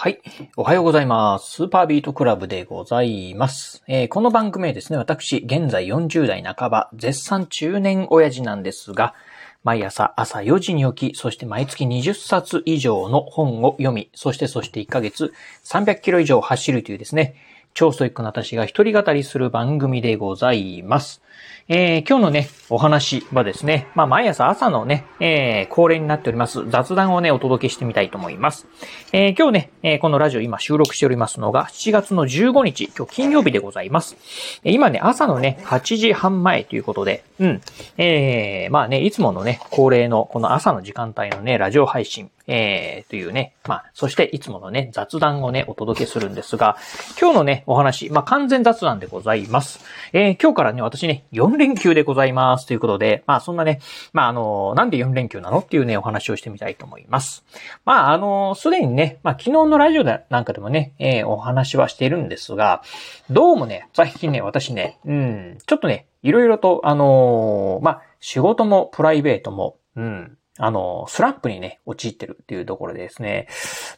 はい。おはようございます。スーパービートクラブでございます。えー、この番組はですね、私、現在40代半ば、絶賛中年親父なんですが、毎朝朝4時に起き、そして毎月20冊以上の本を読み、そしてそして1ヶ月300キロ以上走るというですね、超ストイックな私が一人語りする番組でございます。えー、今日のね、お話はですね、まあ、毎朝朝のね、えー、恒例になっております雑談をね、お届けしてみたいと思います。えー、今日ね、え、このラジオ今収録しておりますのが7月の15日、今日金曜日でございます。今ね、朝のね、8時半前ということで、うん、えー、まあね、いつものね、恒例のこの朝の時間帯のね、ラジオ配信、えー、というね、まあ、そしていつものね、雑談をね、お届けするんですが、今日のね、お話、まあ、完全雑談でございます。えー、今日からね、私ね、4連休でございますということで、まあ、そんなね、まあ、あの、なんで4連休なの？っていうね、お話をしてみたいと思います。まあ、あの、すでにね、まあ、昨日のラジオなんかでもね、えー、お話はしているんですが、どうもね、最近ね、私ね、うん、ちょっとね、いろいろと、あのー、まあ、仕事もプライベートも、うん、あの、スランプにね、陥ってるっていうところでですね、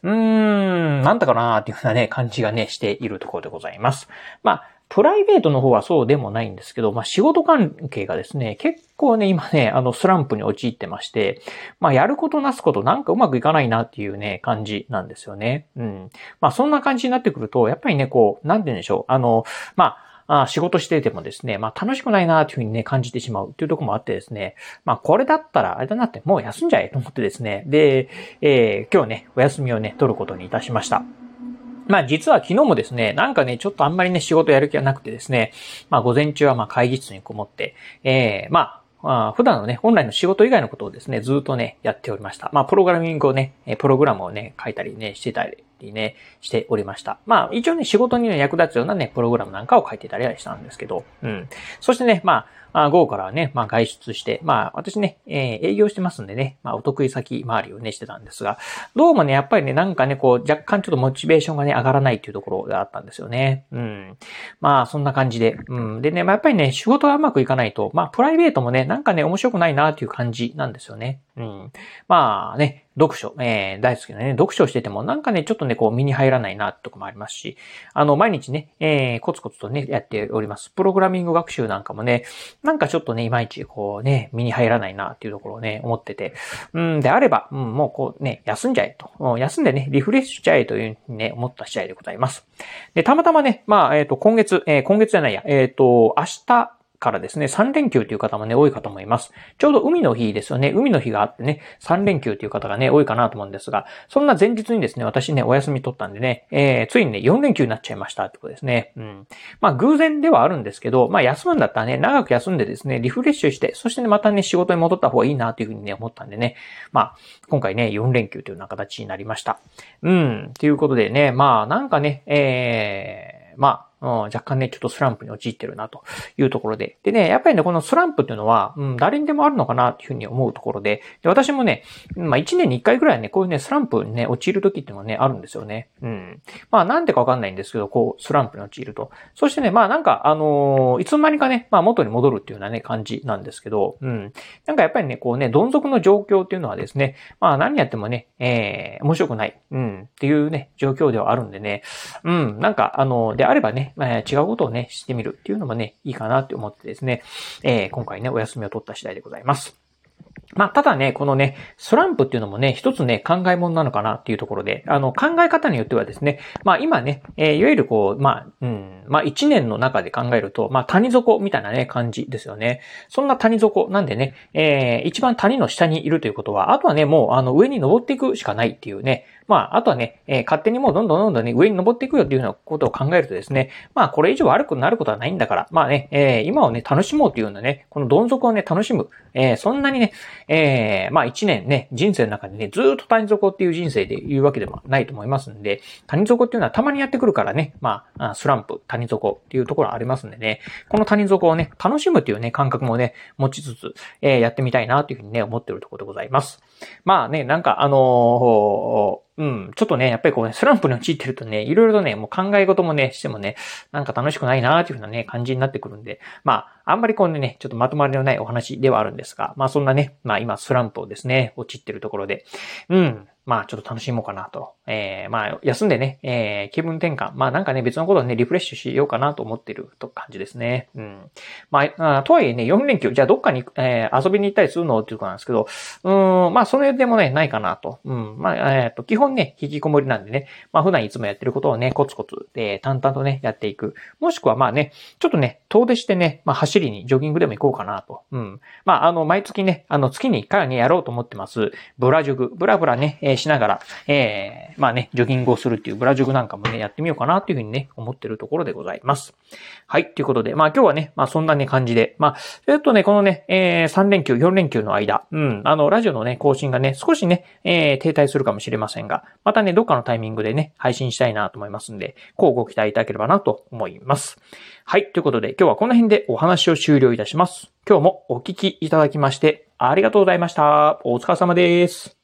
うーん、なんだかなーっていうようなね、感じがね、しているところでございます。まあ、プライベートの方はそうでもないんですけど、まあ仕事関係がですね、結構ね、今ね、あのスランプに陥ってまして、まあやることなすことなんかうまくいかないなっていうね、感じなんですよね。うん。まあそんな感じになってくると、やっぱりね、こう、なんて言うんでしょう。あの、まあ、あ仕事しててもですね、まあ楽しくないなというふうにね、感じてしまうっていうところもあってですね、まあこれだったら、あれだなって、もう休んじゃえと思ってですね、で、えー、今日ね、お休みをね、取ることにいたしました。まあ実は昨日もですね、なんかね、ちょっとあんまりね、仕事やる気がなくてですね、まあ午前中はまあ会議室にこもって、えー、まあ、あ普段のね、本来の仕事以外のことをですね、ずっとね、やっておりました。まあ、プログラミングをね、プログラムをね、書いたりね、してたりね、しておりました。まあ、一応ね、仕事に、ね、役立つようなね、プログラムなんかを書いてたりはしたんですけど、うん。そしてね、まあ、午後からはね、まあ外出して、まあ私ね、えー、営業してますんでね、まあお得意先回りをねしてたんですが、どうもね、やっぱりね、なんかね、こう若干ちょっとモチベーションがね、上がらないっていうところがあったんですよね。うん。まあそんな感じで、うん。でね、まあやっぱりね、仕事がうまくいかないと、まあプライベートもね、なんかね、面白くないなっていう感じなんですよね。うん。まあね、読書、えー、大好きなね、読書しててもなんかね、ちょっとね、こう身に入らないなとこもありますし、あの、毎日ね、えー、コツコツとね、やっております。プログラミング学習なんかもね、なんかちょっとね、いまいちこうね、身に入らないなっていうところをね、思ってて、うんであれば、うん、もうこうね、休んじゃえと。休んでね、リフレッシュしちゃえというふうにね、思った次第でございます。で、たまたまね、まあ、えっ、ー、と、今月、えー、今月じゃないや、えっ、ー、と、明日、からですね、3連休という方もね、多いかと思います。ちょうど海の日ですよね。海の日があってね、3連休という方がね、多いかなと思うんですが、そんな前日にですね、私ね、お休み取ったんでね、えー、ついにね、4連休になっちゃいましたってことですね。うん。まあ、偶然ではあるんですけど、まあ、休むんだったらね、長く休んでですね、リフレッシュして、そしてね、またね、仕事に戻った方がいいなというふうにね、思ったんでね、まあ、今回ね、4連休というような形になりました。うん。ということでね、まあ、なんかね、えー、まあ、うん、若干ね、ちょっとスランプに陥ってるなというところで。でね、やっぱりね、このスランプっていうのは、うん、誰にでもあるのかなっていうふうに思うところで、で私もね、まあ1年に1回ぐらいね、こういうね、スランプにね、陥る時っていうのはね、あるんですよね。うん。まあなんでかわかんないんですけど、こう、スランプに陥ると。そしてね、まあなんか、あのー、いつの間にかね、まあ元に戻るっていうようなね、感じなんですけど、うん。なんかやっぱりね、こうね、どん底の状況っていうのはですね、まあ何やってもね、えー、面白くない、うん、っていうね、状況ではあるんでね、うん、なんか、あの、であればね、えー、違うことをね、してみるっていうのもね、いいかなって思ってですね、えー、今回ね、お休みを取った次第でございます。まあ、ただね、このね、スランプっていうのもね、一つね、考え物なのかなっていうところで、あの、考え方によってはですね、まあ今ね、えー、いわゆるこう、まあ、うん、まあ一年の中で考えると、まあ谷底みたいなね、感じですよね。そんな谷底なんでね、えー、一番谷の下にいるということは、あとはね、もうあの上に登っていくしかないっていうね、まあ、あとはね、えー、勝手にもうどんどんどんどんね、上に登っていくよっていうようなことを考えるとですね、まあ、これ以上悪くなることはないんだから、まあね、えー、今をね、楽しもうというようなね、このどん底をね、楽しむ。えー、そんなにね、えー、まあ一年ね、人生の中でね、ずっと谷底っていう人生で言うわけでもないと思いますんで、谷底っていうのはたまにやってくるからね、まあ、スランプ、谷底っていうところありますんでね、この谷底をね、楽しむっていうね、感覚もね、持ちつつ、えー、やってみたいなというふうにね、思ってるところでございます。まあね、なんかあのーうん、ちょっとね、やっぱりこうね、スランプに陥ってるとね、いろいろとね、もう考え事もね、してもね、なんか楽しくないなーっていうふうなね、感じになってくるんで、まあ、あんまりこうね、ちょっとまとまりのないお話ではあるんですが、まあそんなね、まあ今スランプをですね、陥ってるところで、うん、まあちょっと楽しもうかなと。えー、まあ休んでね、えー、気分転換。まあなんかね、別のことをね、リフレッシュしようかなと思ってると感じですね。うん。まあ、あとはいえね、4連休、じゃあどっかに、えー、遊びに行ったりするのっていうことなんですけど、うん、まあそれでもね、ないかなと。うん。まあ、えっ、ー、と、基本ね、引きこもりなんでね、まあ普段いつもやってることをね、コツコツ、えー、淡々とね、やっていく。もしくはまあね、ちょっとね、遠出してね、まあ走りに、ジョギングでも行こうかなと。うん。まああの、毎月ね、あの、月に1回はね、やろうと思ってます。ブラジョグ、ブラブラね、えー、えしながら、えー、まあね、ジョギングをするっていうブラジョグなんかもね、やってみようかなっていうふうにね、思ってるところでございます。はい、ということで、まあ今日はね、まあそんなね、感じで、まあ、えっとね、このね、えー、3連休、4連休の間、うん、あの、ラジオのね、更新がね、少しね、えー、停滞するかもしれませんが、またね、どっかのタイミングでね、配信したいなと思いますんで、こうご期待いただければなと思います。はい、ということで、今日はこの辺でお話を終了いたします。今日もお聞きいただきまして、ありがとうございました。お疲れ様です。